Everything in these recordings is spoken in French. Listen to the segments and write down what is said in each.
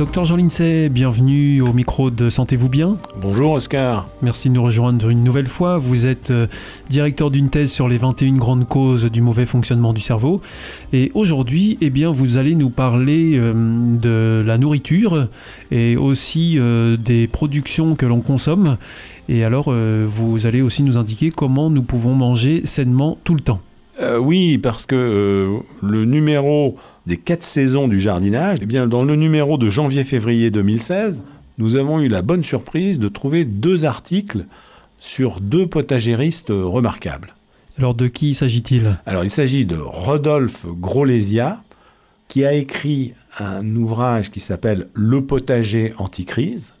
Docteur Jean Lincey, bienvenue au micro de Sentez-vous bien. Bonjour Oscar. Merci de nous rejoindre une nouvelle fois. Vous êtes euh, directeur d'une thèse sur les 21 grandes causes du mauvais fonctionnement du cerveau. Et aujourd'hui, eh bien, vous allez nous parler euh, de la nourriture et aussi euh, des productions que l'on consomme. Et alors, vous allez aussi nous indiquer comment nous pouvons manger sainement tout le temps. oui, parce que le numéro des quatre saisons du jardinage, eh bien, dans le numéro de janvier-février 2016, nous avons eu la bonne surprise de trouver deux articles sur deux potagéristes remarquables. Alors de qui s'agit-il? Alors il s'agit de Rodolphe Grolesia, qui a écrit un ouvrage qui s'appelle Le potager anticrise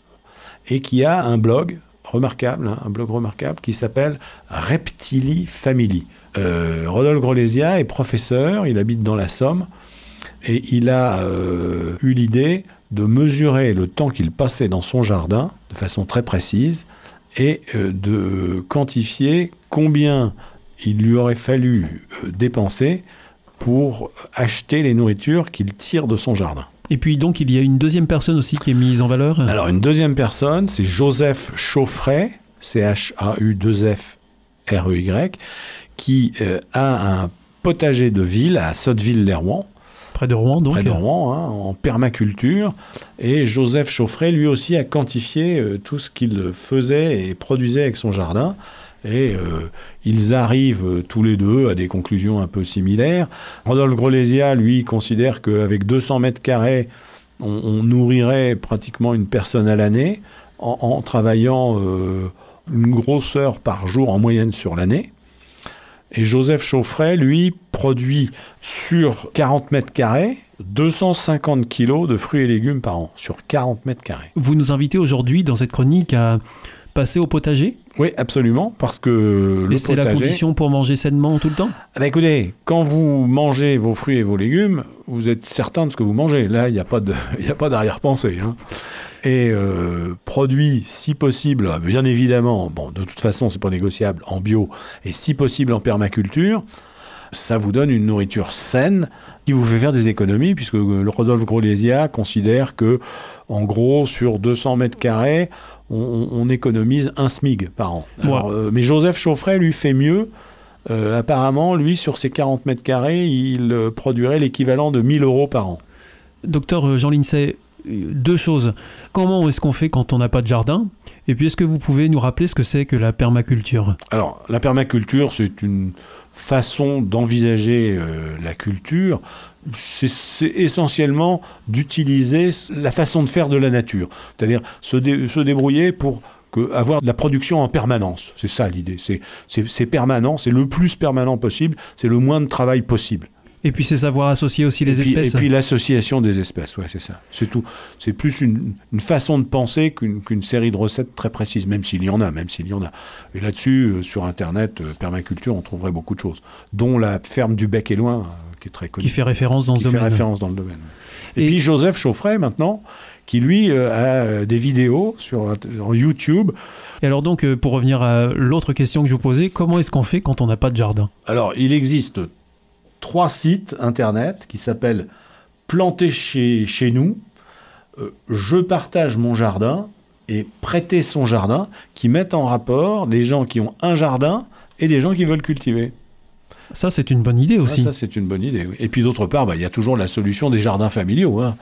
et qui a un blog remarquable, hein, un blog remarquable qui s'appelle Reptili Family. Euh, Rodolphe Grolesia est professeur, il habite dans la Somme et il a euh, eu l'idée de mesurer le temps qu'il passait dans son jardin de façon très précise et euh, de quantifier combien il lui aurait fallu euh, dépenser pour acheter les nourritures qu'il tire de son jardin. Et puis donc il y a une deuxième personne aussi qui est mise en valeur? Alors une deuxième personne, c'est Joseph Chauffret, C-H-A-U-2-F-R-E-Y, qui a un potager de ville à Sotteville-les-Rouen Près de Rouen, donc Près de Rouen, hein, en permaculture. Et Joseph Chauffret, lui aussi, a quantifié euh, tout ce qu'il faisait et produisait avec son jardin. Et euh, ils arrivent euh, tous les deux à des conclusions un peu similaires. Rodolphe Grolesia, lui, considère qu'avec 200 mètres carrés, on, nourrirait pratiquement une personne à l'année en, travaillant une grosse heure par jour en moyenne sur l'année. Et Joseph Chauffret, lui, produit sur 40 mètres carrés 250 kilos de fruits et légumes par an, sur 40 mètres carrés. Vous nous invitez aujourd'hui dans cette chronique à passer au potager? Oui, absolument, parce que le et c'est la condition pour manger sainement tout le temps? Ah bah Écoutez, quand vous mangez vos fruits et vos légumes, vous êtes certain de ce que vous mangez. Là, il n'y a pas d'arrière-pensée. Hein et euh, produit, si possible, bien évidemment, bon, de toute façon, c'est pas négociable, en bio, et si possible en permaculture, ça vous donne une nourriture saine qui vous fait faire des économies, puisque le Rodolphe Grolesia considère que, en gros, sur 200 mètres carrés, on, économise un SMIG par an. Euh, mais Joseph Chauffret, lui, fait mieux. Euh, apparemment, lui, sur ses 40 mètres carrés, il produirait l'équivalent de 1000 euros par an. Docteur Jean Lincey, deux choses. Comment est-ce qu'on fait quand on n'a pas de jardin? Et puis, est-ce que vous pouvez nous rappeler ce que c'est que la permaculture? Alors, la permaculture, c'est une façon d'envisager euh, la culture. C'est essentiellement d'utiliser la façon de faire de la nature. C'est-à-dire se, débrouiller pour avoir de la production en permanence. C'est ça l'idée. C'est permanent, c'est le plus permanent possible, c'est le moins de travail possible. Et puis c'est savoir associer aussi les espèces. Et puis l'association des espèces, ouais, c'est ça. C'est tout. C'est plus une, façon de penser qu'une série de recettes très précises, même s'il y en a, même s'il y en a. Et là-dessus, euh, sur Internet, euh, permaculture, on trouverait beaucoup de choses, dont la ferme du Bec et Loin, euh, qui est très connue. Qui fait référence dans ce domaine. Qui fait référence dans le domaine. Et, puis Joseph Chauffret, maintenant, qui lui a des vidéos sur YouTube. Et alors donc, pour revenir à l'autre question que je vous posais, comment est-ce qu'on fait quand on n'a pas de jardin? Alors, il existe trois sites internet qui s'appellent Planter chez, chez nous, euh, Je partage mon jardin et Prêter son jardin, qui mettent en rapport des gens qui ont un jardin et des gens qui veulent cultiver. Ça, c'est une bonne idée Ah, aussi. ça, c'est une bonne idée. oui. Et puis d'autre part, bah, il y a toujours la solution des jardins familiaux. hein.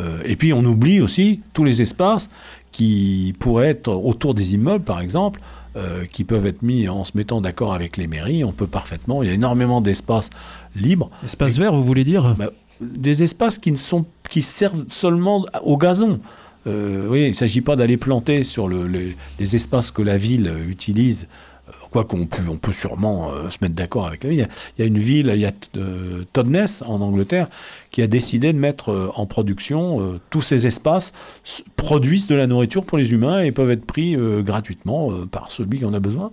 Euh, et puis on oublie aussi tous les espaces qui pourraient être autour des immeubles, par exemple, euh, qui peuvent être mis en se mettant d'accord avec les mairies. On peut parfaitement. Il y a énormément d'espaces libres. Espace vert, vous voulez dire? Bah, des espaces qui ne sont qui servent seulement au gazon. Euh, oui, il ne s'agit pas d'aller planter sur le- le- les espaces que la ville utilise. Quoi qu'on peut, on peut sûrement euh, se mettre d'accord avec la ville. Il y a- une ville, il y a euh, Totnes en Angleterre, qui a décidé de mettre euh, en production euh, tous ces espaces produisent de la nourriture pour les humains et peuvent être pris gratuitement par celui qui en a besoin.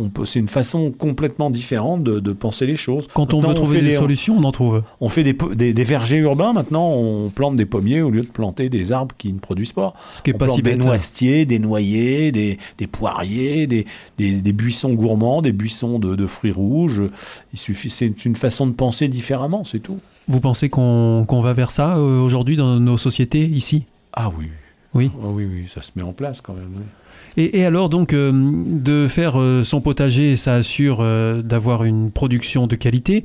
On peut- C'est une façon complètement différente de, de penser les choses. Quand on veut trouver des des- solutions, on en trouve. on fait des, des- des vergers urbains maintenant, on plante des pommiers au lieu de planter des arbres qui ne produisent pas. Ce qui est on pas plante si des bête. noisetiers, des noyers, des, des poiriers, des, des- des buissons gourmands, des buissons de, de fruits rouges. Il suffit, c'est une façon de penser différemment, c'est tout. Vous pensez qu'on qu'on va vers ça euh, aujourd'hui dans nos sociétés ici? Ah oui. Oui. Ah oui, oui, ça se met en place quand même. oui. Et, alors donc euh, de faire euh, son potager, ça assure euh, d'avoir une production de qualité.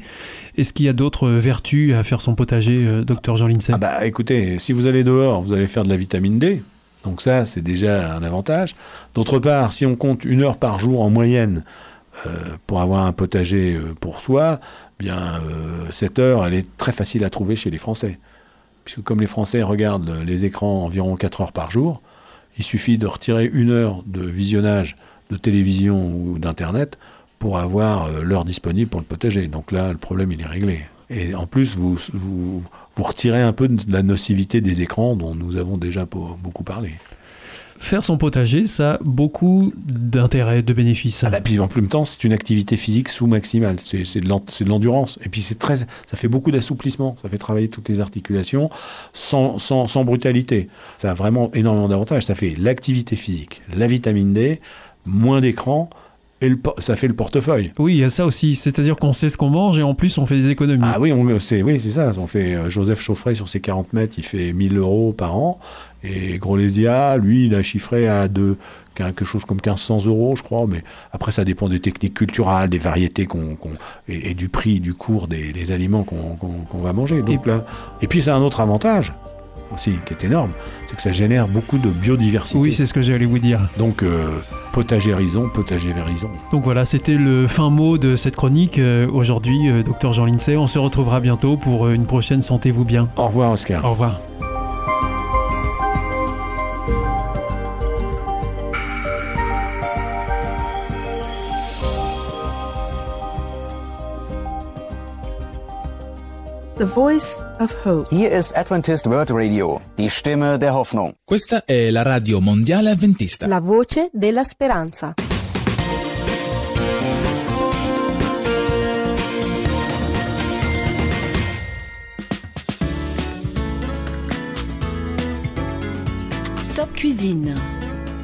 Est-ce qu'il y a d'autres vertus à faire son potager, docteur Jean Lindsay? Ah bah écoutez, si vous allez dehors, vous allez faire de la vitamine D. Donc ça, c'est déjà un avantage. D'autre part, si on compte une heure par jour en moyenne pour avoir un potager pour soi, bien euh, cette heure, elle est très facile à trouver chez les Français. Puisque comme les Français regardent les écrans environ 4 heures par jour, il suffit de retirer une heure de visionnage de télévision ou d'internet pour avoir euh, l'heure disponible pour le potager. Donc là, le problème, il est réglé. Et en plus, vous, vous, vous retirez un peu de la nocivité des écrans dont nous avons déjà beaucoup parlé. Faire son potager, ça a beaucoup d'intérêt, de bénéfices. Ah bah, puis en même temps, c'est une activité physique sous-maximale. C'est c'est de l'endurance. Et puis c'est très, ça fait beaucoup d'assouplissement. Ça fait travailler toutes les articulations sans, sans, sans brutalité. Ça a vraiment énormément d'avantages. Ça fait l'activité physique, la vitamine D, moins d'écran, et le ça fait le portefeuille. Oui, il y a ça aussi. C'est-à-dire qu'on sait ce qu'on mange et en plus on fait des économies. Ah oui, on- c'est oui, c'est ça. On fait euh, Joseph Chauffret sur ses 40 mètres, il fait 1000 euros par an. Et Grolésia, lui, il a chiffré à de, quelque chose comme 1500 euros, je crois. Mais après, ça dépend des techniques culturelles, des variétés qu'on, et, et du prix, du cours des, des aliments qu'on, va manger. Donc, Et- là, et puis, c'est un autre avantage aussi qui est énorme, c'est que ça génère beaucoup de biodiversité. Oui, c'est ce que j'allais vous dire. Donc, euh, potagérison, potagérison. Donc voilà, c'était le fin mot de cette chronique. Euh, Aujourd'hui, euh, docteur Jean Lindsay, on se retrouvera bientôt pour euh, une prochaine Sentez-vous bien. Au revoir, Oscar. Au revoir. The Voice of Hope. Hier ist Adventist World Radio, die Stimme der Hoffnung. Questa è la radio mondiale avventista. La voce della speranza. Top Cuisine.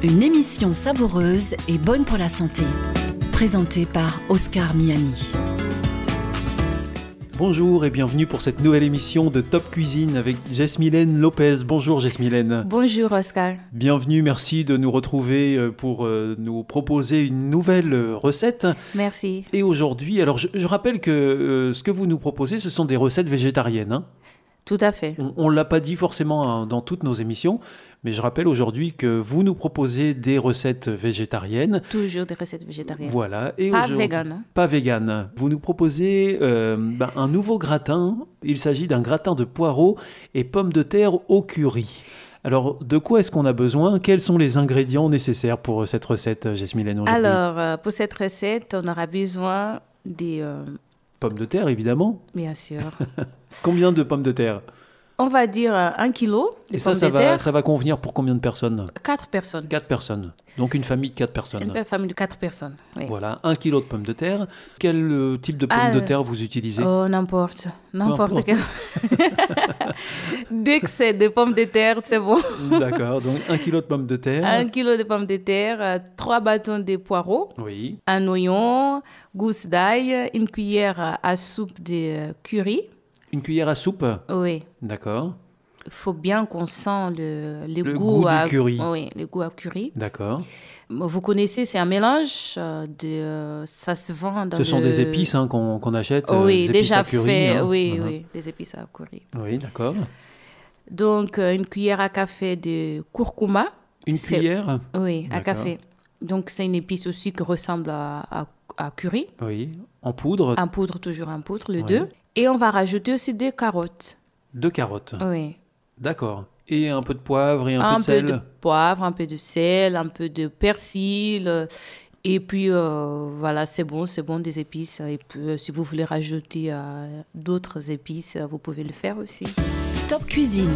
Une émission savoureuse et bonne pour la santé. Présentée par Oscar Miani. Bonjour et bienvenue pour cette nouvelle émission de Top Cuisine avec Jesmylène Lopez. Bonjour Jesmylène. Bonjour Oscar. Bienvenue, merci de nous retrouver euh, pour euh, nous proposer une nouvelle euh, recette. Merci. Et aujourd'hui, alors je, je rappelle que euh, ce que vous nous proposez, ce sont des recettes végétariennes. hein. Tout à fait. On ne l'a pas dit forcément hein, dans toutes nos émissions, mais je rappelle aujourd'hui que vous nous proposez des recettes végétariennes. Toujours des recettes végétariennes. Voilà. Et Pas vegan. hein. Pas vegan. Vous nous proposez euh, ben, un nouveau gratin. Il s'agit d'un gratin de poireaux et pommes de terre au curry. Alors, de quoi est-ce qu'on a besoin? Quels sont les ingrédients nécessaires pour euh, cette recette, Jasmine Alors, euh, pour cette recette, on aura besoin des... euh, Pommes de terre, évidemment. bien sûr. Combien de pommes de terre? On va dire euh, un kilo de Et ça, ça de va, terre. ça va convenir pour combien de personnes? Quatre personnes. Quatre personnes. Donc une famille de quatre personnes. Une famille de quatre personnes. oui. Voilà, un kilo de pommes de terre. Quel euh, type de pommes Ah, de euh, terre vous utilisez? Oh, n'importe. N'importe quel. Dès que c'est des pommes de terre, c'est bon. D'accord, donc un kilo de pommes de terre. Un kilo de pommes de terre, trois bâtons de poireaux, Oui, un oignon, gousse d'ail, une cuillère à soupe de curry. Une cuillère à soupe. Oui. D'accord, Il faut bien qu'on sent le, le Le goût, goût du à, curry. Oui, le goût à curry. d'accord. Vous connaissez, c'est un mélange euh, de. euh, ça se vend dans Ce sont des épices hein, qu'on achète. euh, oui, des déjà curry, fait. hein. Oui, Mhm. oui, des épices à curry. Oui, d'accord. Donc, une cuillère à café de curcuma. Une cuillère Oui, à café. Donc, c'est une épice aussi qui ressemble à, à, à curry. Oui, en poudre. En poudre, toujours en poudre, le Oui. deux. Et on va rajouter aussi des carottes. Deux carottes. Oui. D'accord. Et un peu de poivre et un, Un, peu de peu sel. de poivre, un peu de sel, un peu de persil. Et puis, euh, voilà, c'est bon, c'est bon, des épices. Et puis, euh, si vous voulez rajouter euh, d'autres épices, vous pouvez le faire aussi. Top Cuisine.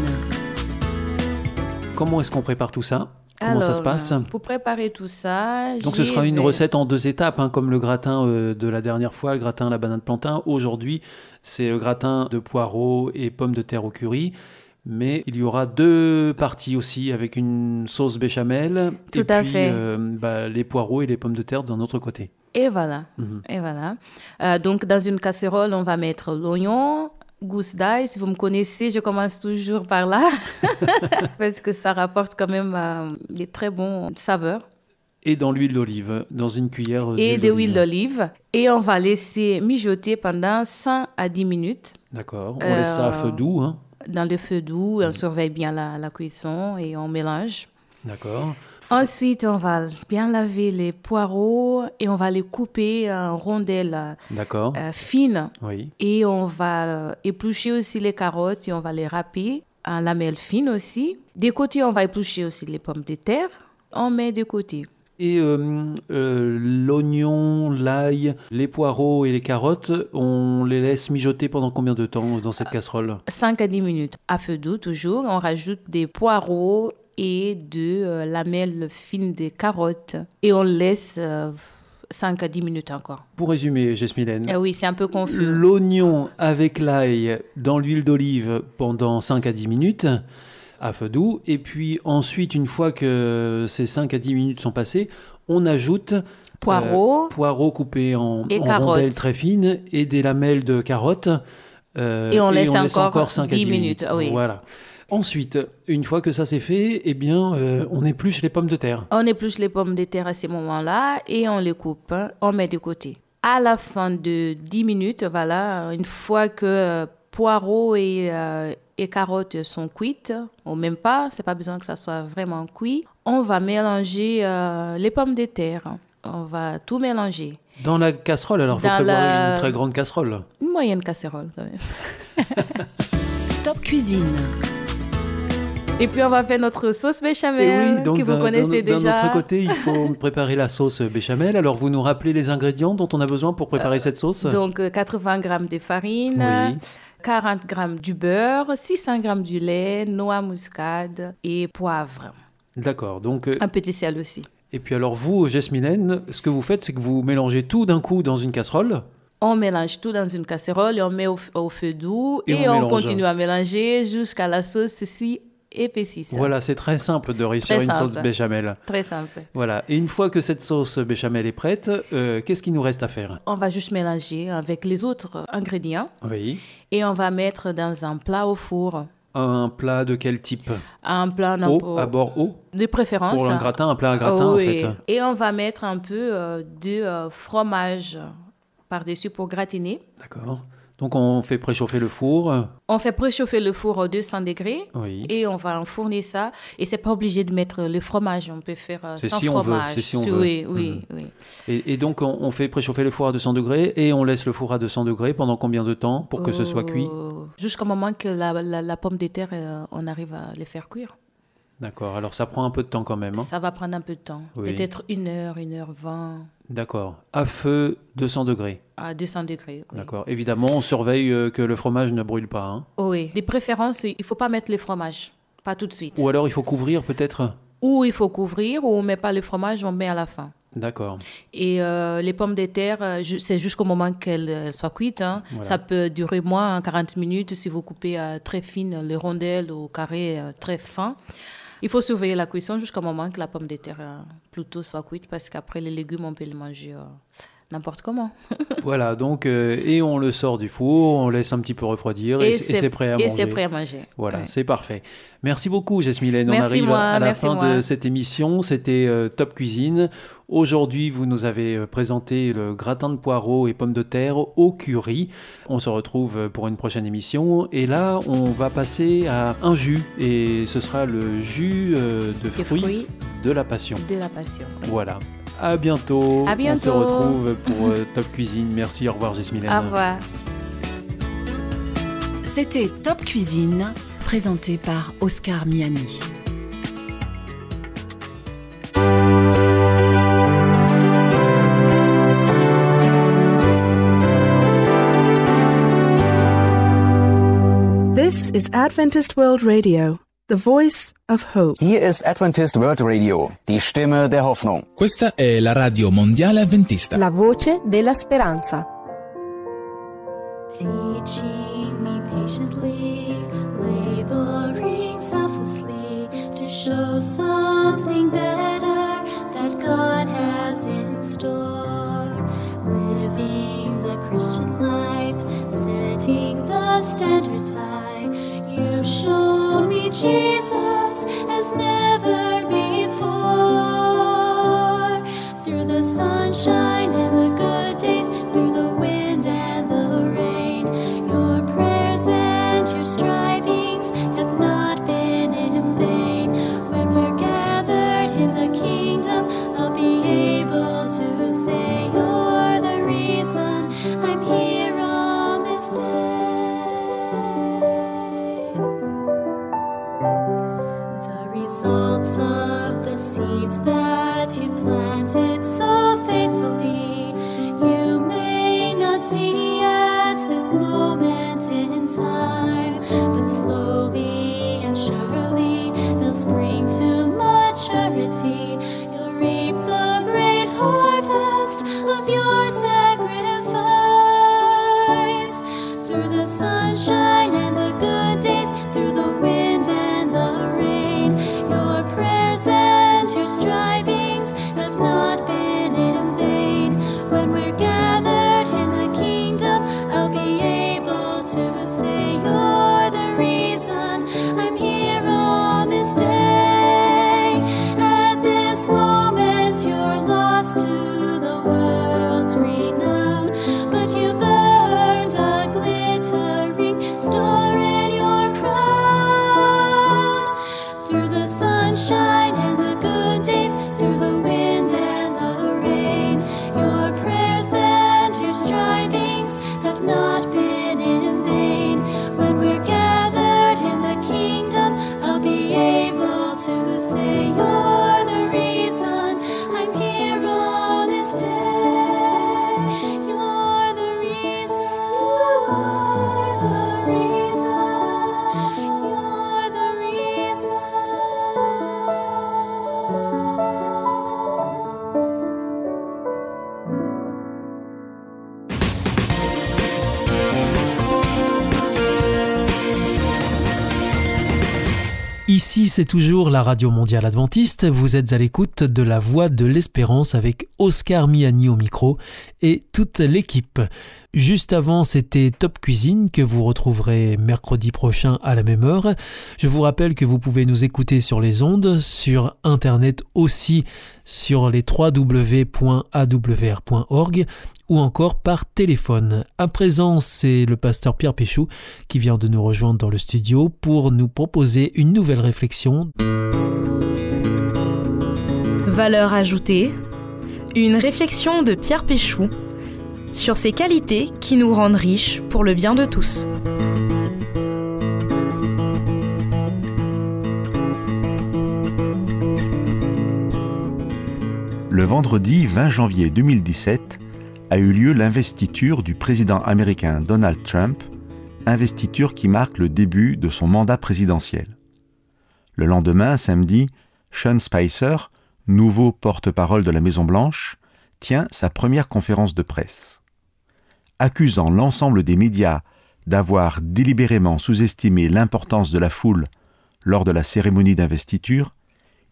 Comment est-ce qu'on prépare tout ça? Comment ça se Alors, passe euh, Pour préparer tout ça, Donc ce sera une recette en deux étapes, hein, comme le gratin euh, de la dernière fois, le gratin à la banane plantain. Aujourd'hui, c'est le gratin de poireaux et pommes de terre au curry. Mais il y aura deux parties aussi, avec une sauce béchamel. Tout et à puis, fait. euh, bah, les poireaux et les pommes de terre d'un autre côté. Et voilà. Mhm. Et voilà. Euh, donc, dans une casserole, on va mettre l'oignon, gousse d'ail. Si vous me connaissez, je commence toujours par là. parce que ça rapporte quand même euh, des très bons saveurs. Et dans l'huile d'olive, dans une cuillère Et de l'huile d'olive. Et on va laisser mijoter pendant 5 à 10 minutes D'accord. On laisse ça à feu Euh, doux. hein. dans le feu doux. On surveille bien la, la cuisson et on mélange. D'accord. Ensuite, on va bien laver les poireaux et on va les couper en rondelles D'accord. euh, fines. Oui. Et on va euh, éplucher aussi les carottes et on va les râper en lamelles fines aussi. Des côtés, on va éplucher aussi les pommes de terre. On met de côté. Et euh, euh, l'oignon, l'ail, les poireaux et les carottes, on les laisse mijoter pendant combien de temps dans cette casserole? 5 à 10 minutes. À feu doux, toujours. On rajoute des poireaux et de euh, lamelles fines de carottes. Et on laisse euh, 5 à 10 minutes encore. Pour résumer, Jasmine, Ah oui, c'est un peu confus. l'oignon avec l'ail dans l'huile d'olive pendant 5 à 10 minutes à feu doux. Et puis ensuite, une fois que ces 5 à 10 minutes sont passées, on ajoute Poireaux. euh, poireaux coupés en, Et en rondelles très fines et des lamelles de carottes. euh, Et on laisse encore 5 à 10 10 minutes, oui. Voilà. Ensuite, une fois que ça c'est fait, eh bien, euh, on épluche les pommes de terre. On épluche les pommes de terre à ce moment-là et on les coupe. hein. On met de côté. À la fin de 10 minutes, voilà, une fois que euh, poireaux et, euh, et carottes sont cuites, ou même pas, c'est pas besoin que ça soit vraiment cuit, on va mélanger euh, les pommes de terre. On va tout mélanger. Dans la casserole, alors il faut Dans prévoir la- une très grande casserole. Une moyenne casserole quand même. Top Cuisine. Et puis on va faire notre sauce béchamel oui, donc que vous connaissez déjà. D'un autre côté, il faut préparer la sauce béchamel. Alors, vous nous rappelez les ingrédients dont on a besoin pour préparer cette sauce? Euh, Donc euh, 80 grammes de farine, Oui. 40 grammes du beurre, 600 grammes du lait, noix muscade et poivre. D'accord. Donc, euh, Un petit sel aussi. et puis alors vous, Jasmine, ce que vous faites, c'est que vous mélangez tout d'un coup dans une casserole. On mélange tout dans une casserole et on met au, feu doux Et et, on on, continue à mélanger jusqu'à la sauce si Voilà, c'est très simple de réussir Très une sauce béchamel. Très simple. Voilà. Et une fois que cette sauce béchamel est prête, euh, qu'est-ce qu'il nous reste à faire? On va juste mélanger avec les autres ingrédients Oui. et on va mettre dans un plat au four. Un plat de quel type? Un plat à bord haut de préférence. Pour un gratin, un plat à gratin en Oui. fait. Et on va mettre un peu euh, de euh, fromage par-dessus pour gratiner. D'accord. Donc on fait préchauffer le four. On fait préchauffer le four à 200 degrés Oui. et on va enfourner ça. Et c'est pas obligé de mettre le fromage, on peut faire euh, sans si fromage. c'est si on veut. oui, Mhm. oui. Et, et donc on, on fait préchauffer le four à 200 degrés et on laisse le four à 200 degrés pendant combien de temps pour que ce soit cuit? Euh, Jusqu'au moment que la, la- la pomme de terre, euh, on arrive à les faire cuire. D'accord. Alors ça prend un peu de temps quand même. hein Ça va prendre un peu de temps. Oui. Peut-être une heure, une heure vingt D'accord. À feu 200 degrés. à 200 degrés. oui. D'accord. Évidemment, on surveille euh, que le fromage ne brûle pas. hein. Oh oui. Des préférences, il ne faut pas mettre les fromages. Pas tout de suite. Ou alors il faut couvrir peut-être? Ou il faut couvrir, ou on ne met pas le fromage, on met à la fin. D'accord. Et euh, les pommes de terre, euh, c'est jusqu'au moment qu'elles soient cuites. hein. Voilà. Ça peut durer moins 40 minutes si vous coupez euh, très fines les rondelles ou carrés euh, très fins. Il faut surveiller la cuisson jusqu'au moment que la pomme de terre euh, plutôt soit cuite parce qu'après les légumes, on peut les manger euh, n'importe comment. Voilà. Donc euh, et on le sort du four, on laisse un petit peu refroidir et, et c'est prêt à et manger. c'est prêt à manger. Voilà, Ouais. c'est parfait. Merci beaucoup, Jasmine. On arrive moi, à la fin moi. de cette émission. C'était euh, Top Cuisine. Aujourd'hui, vous nous avez euh, présenté le gratin de poireaux et pommes de terre au curry. On se retrouve pour une prochaine émission. Et là, on va passer à un jus. Et ce sera le jus euh, de fruits de la passion. de la passion. Voilà. À bientôt. À On se retrouve pour euh, Top Cuisine. Merci. Au revoir, Jasmine. Au revoir. C'était Top Cuisine, présenté par Oscar Miani. This is Adventist World Radio, the voice of hope. Hier ist Adventist World Radio, die Stimme der Hoffnung. Questa è la radio mondiale avventista. La voce della speranza. Teaching me patiently, laboring selflessly to show something better that God has in store. Living the Christian life, setting the standards high. You showed me Jesus. Ici, c'est toujours la Radio Mondiale Adventiste. Vous êtes à l'écoute de la Voix de l'Espérance avec Oscar Miani au micro et toute l'équipe. Juste avant, c'était Top Cuisine que vous retrouverez mercredi prochain à la même heure. Je vous rappelle que vous pouvez nous écouter sur les ondes, sur Internet aussi, sur les www.awr.org ou encore par téléphone. À présent, c'est le pasteur Pierre Péchou qui vient de nous rejoindre dans le studio pour nous proposer une nouvelle réflexion. Valeur ajoutée. Une réflexion de Pierre Péchou sur ces qualités qui nous rendent riches pour le bien de tous. Le vendredi 20 janvier 2017 a eu lieu l'investiture du président américain Donald Trump, investiture qui marque le début de son mandat présidentiel. Le lendemain, samedi, Sean Spicer, nouveau porte-parole de la Maison-Blanche, tient sa première conférence de presse. Accusant l'ensemble des médias d'avoir délibérément sous-estimé l'importance de la foule lors de la cérémonie d'investiture,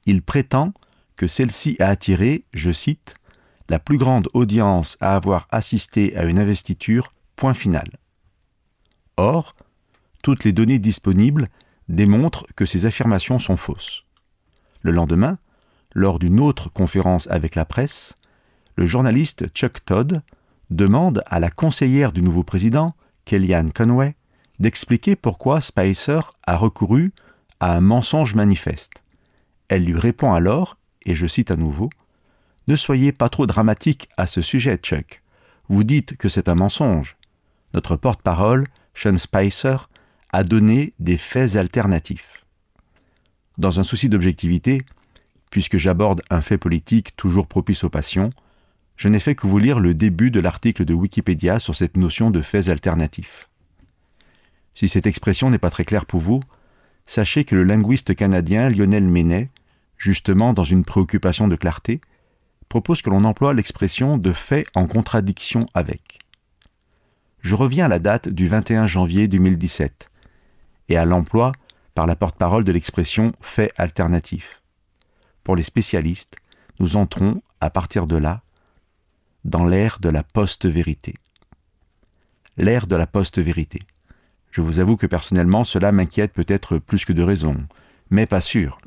il prétend que celle-ci a attiré, je cite, la plus grande audience à avoir assisté à une investiture, point final. Or, toutes les données disponibles démontrent que ces affirmations sont fausses. Le lendemain, lors d'une autre conférence avec la presse, le journaliste Chuck Todd demande à la conseillère du nouveau président, Kellyanne Conway, d'expliquer pourquoi Spicer a recouru à un mensonge manifeste. Elle lui répond alors, et je cite à nouveau, Ne soyez pas trop dramatique à ce sujet, Chuck. Vous dites que c'est un mensonge. Notre porte-parole, Sean Spicer, a donné des faits alternatifs. Dans un souci d'objectivité, puisque j'aborde un fait politique toujours propice aux passions, je n'ai fait que vous lire le début de l'article de Wikipédia sur cette notion de faits alternatifs. Si cette expression n'est pas très claire pour vous, sachez que le linguiste canadien Lionel Menet, justement dans une préoccupation de clarté, propose que l'on emploie l'expression de faits en contradiction avec. Je reviens à la date du 21 janvier 2017 et à l'emploi par la porte-parole de l'expression fait alternatif. Pour les spécialistes, nous entrons, à partir de là, dans l'ère de la post-vérité. L'ère de la post-vérité. Je vous avoue que personnellement, cela m'inquiète peut-être plus que de raison, mais pas sûr.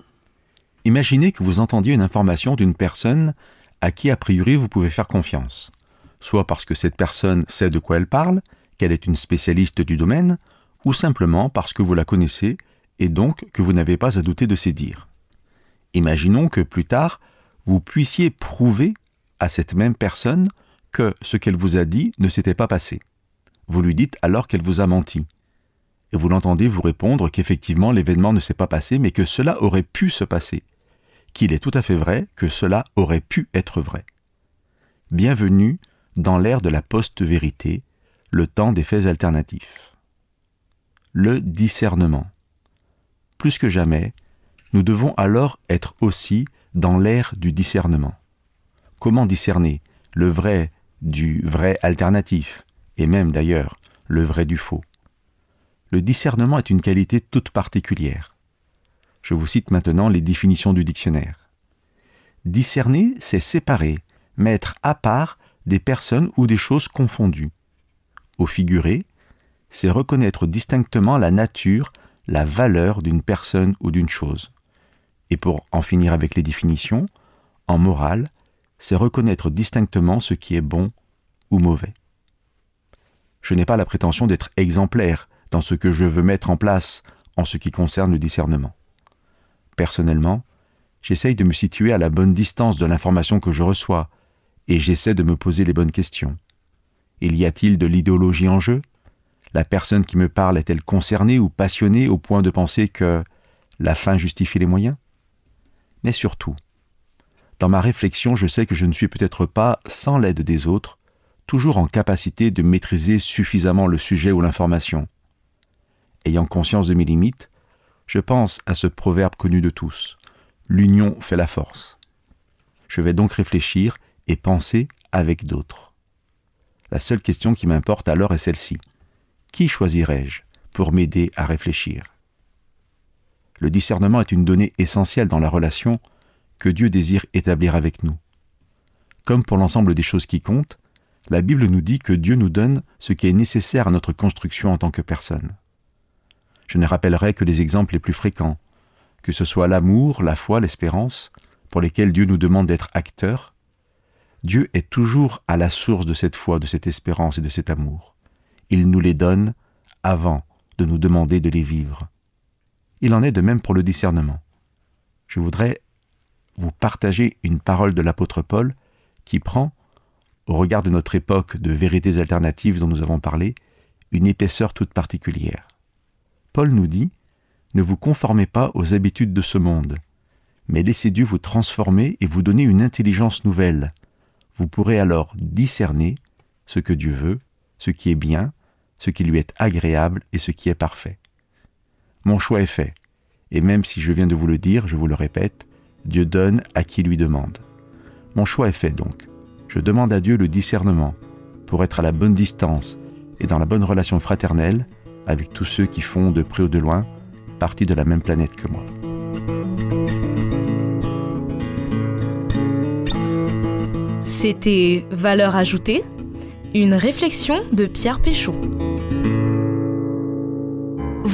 Imaginez que vous entendiez une information d'une personne à qui a priori vous pouvez faire confiance, soit parce que cette personne sait de quoi elle parle, qu'elle est une spécialiste du domaine, ou simplement parce que vous la connaissez et donc que vous n'avez pas à douter de ses dires. Imaginons que plus tard, vous puissiez prouver à cette même personne que ce qu'elle vous a dit ne s'était pas passé. Vous lui dites alors qu'elle vous a menti. Et vous l'entendez vous répondre qu'effectivement l'événement ne s'est pas passé, mais que cela aurait pu se passer. Qu'il est tout à fait vrai que cela aurait pu être vrai. Bienvenue dans l'ère de la post-vérité, le temps des faits alternatifs. Le discernement. Plus que jamais, nous devons alors être aussi dans l'ère du discernement. Comment discerner le vrai du vrai alternatif, et même d'ailleurs le vrai du faux? Le discernement est une qualité toute particulière. Je vous cite maintenant les définitions du dictionnaire. Discerner, c'est séparer, mettre à part des personnes ou des choses confondues. Au figuré, c'est reconnaître distinctement la nature, la valeur d'une personne ou d'une chose. Et pour en finir avec les définitions, en morale, c'est reconnaître distinctement ce qui est bon ou mauvais. Je n'ai pas la prétention d'être exemplaire dans ce que je veux mettre en place en ce qui concerne le discernement. Personnellement, j'essaye de me situer à la bonne distance de l'information que je reçois, et j'essaie de me poser les bonnes questions. Il y a-t-il de l'idéologie en jeu? La personne qui me parle est-elle concernée ou passionnée au point de penser que la fin justifie les moyens? Mais surtout, dans ma réflexion, je sais que je ne suis peut-être pas, sans l'aide des autres, toujours en capacité de maîtriser suffisamment le sujet ou l'information. Ayant conscience de mes limites, je pense à ce proverbe connu de tous. L'union fait la force. Je vais donc réfléchir et penser avec d'autres. La seule question qui m'importe alors est celle-ci. Qui choisirais-je pour m'aider à réfléchir? Le discernement est une donnée essentielle dans la relation que Dieu désire établir avec nous. Comme pour l'ensemble des choses qui comptent, la Bible nous dit que Dieu nous donne ce qui est nécessaire à notre construction en tant que personne. Je ne rappellerai que les exemples les plus fréquents, que ce soit l'amour, la foi, l'espérance, pour lesquels Dieu nous demande d'être acteurs. Dieu est toujours à la source de cette foi, de cette espérance et de cet amour. Il nous les donne avant de nous demander de les vivre. Il en est de même pour le discernement. Je voudrais vous partager une parole de l'apôtre Paul qui prend, au regard de notre époque de vérités alternatives dont nous avons parlé, une épaisseur toute particulière. Paul nous dit Ne vous conformez pas aux habitudes de ce monde, mais laissez Dieu vous transformer et vous donner une intelligence nouvelle. Vous pourrez alors discerner ce que Dieu veut, ce qui est bien, ce qui lui est agréable et ce qui est parfait. Mon choix est fait, et même si je viens de vous le dire, je vous le répète, Dieu donne à qui lui demande. Mon choix est fait donc. Je demande à Dieu le discernement pour être à la bonne distance et dans la bonne relation fraternelle avec tous ceux qui font de près ou de loin partie de la même planète que moi. C'était Valeur ajoutée, une réflexion de Pierre Péchaud.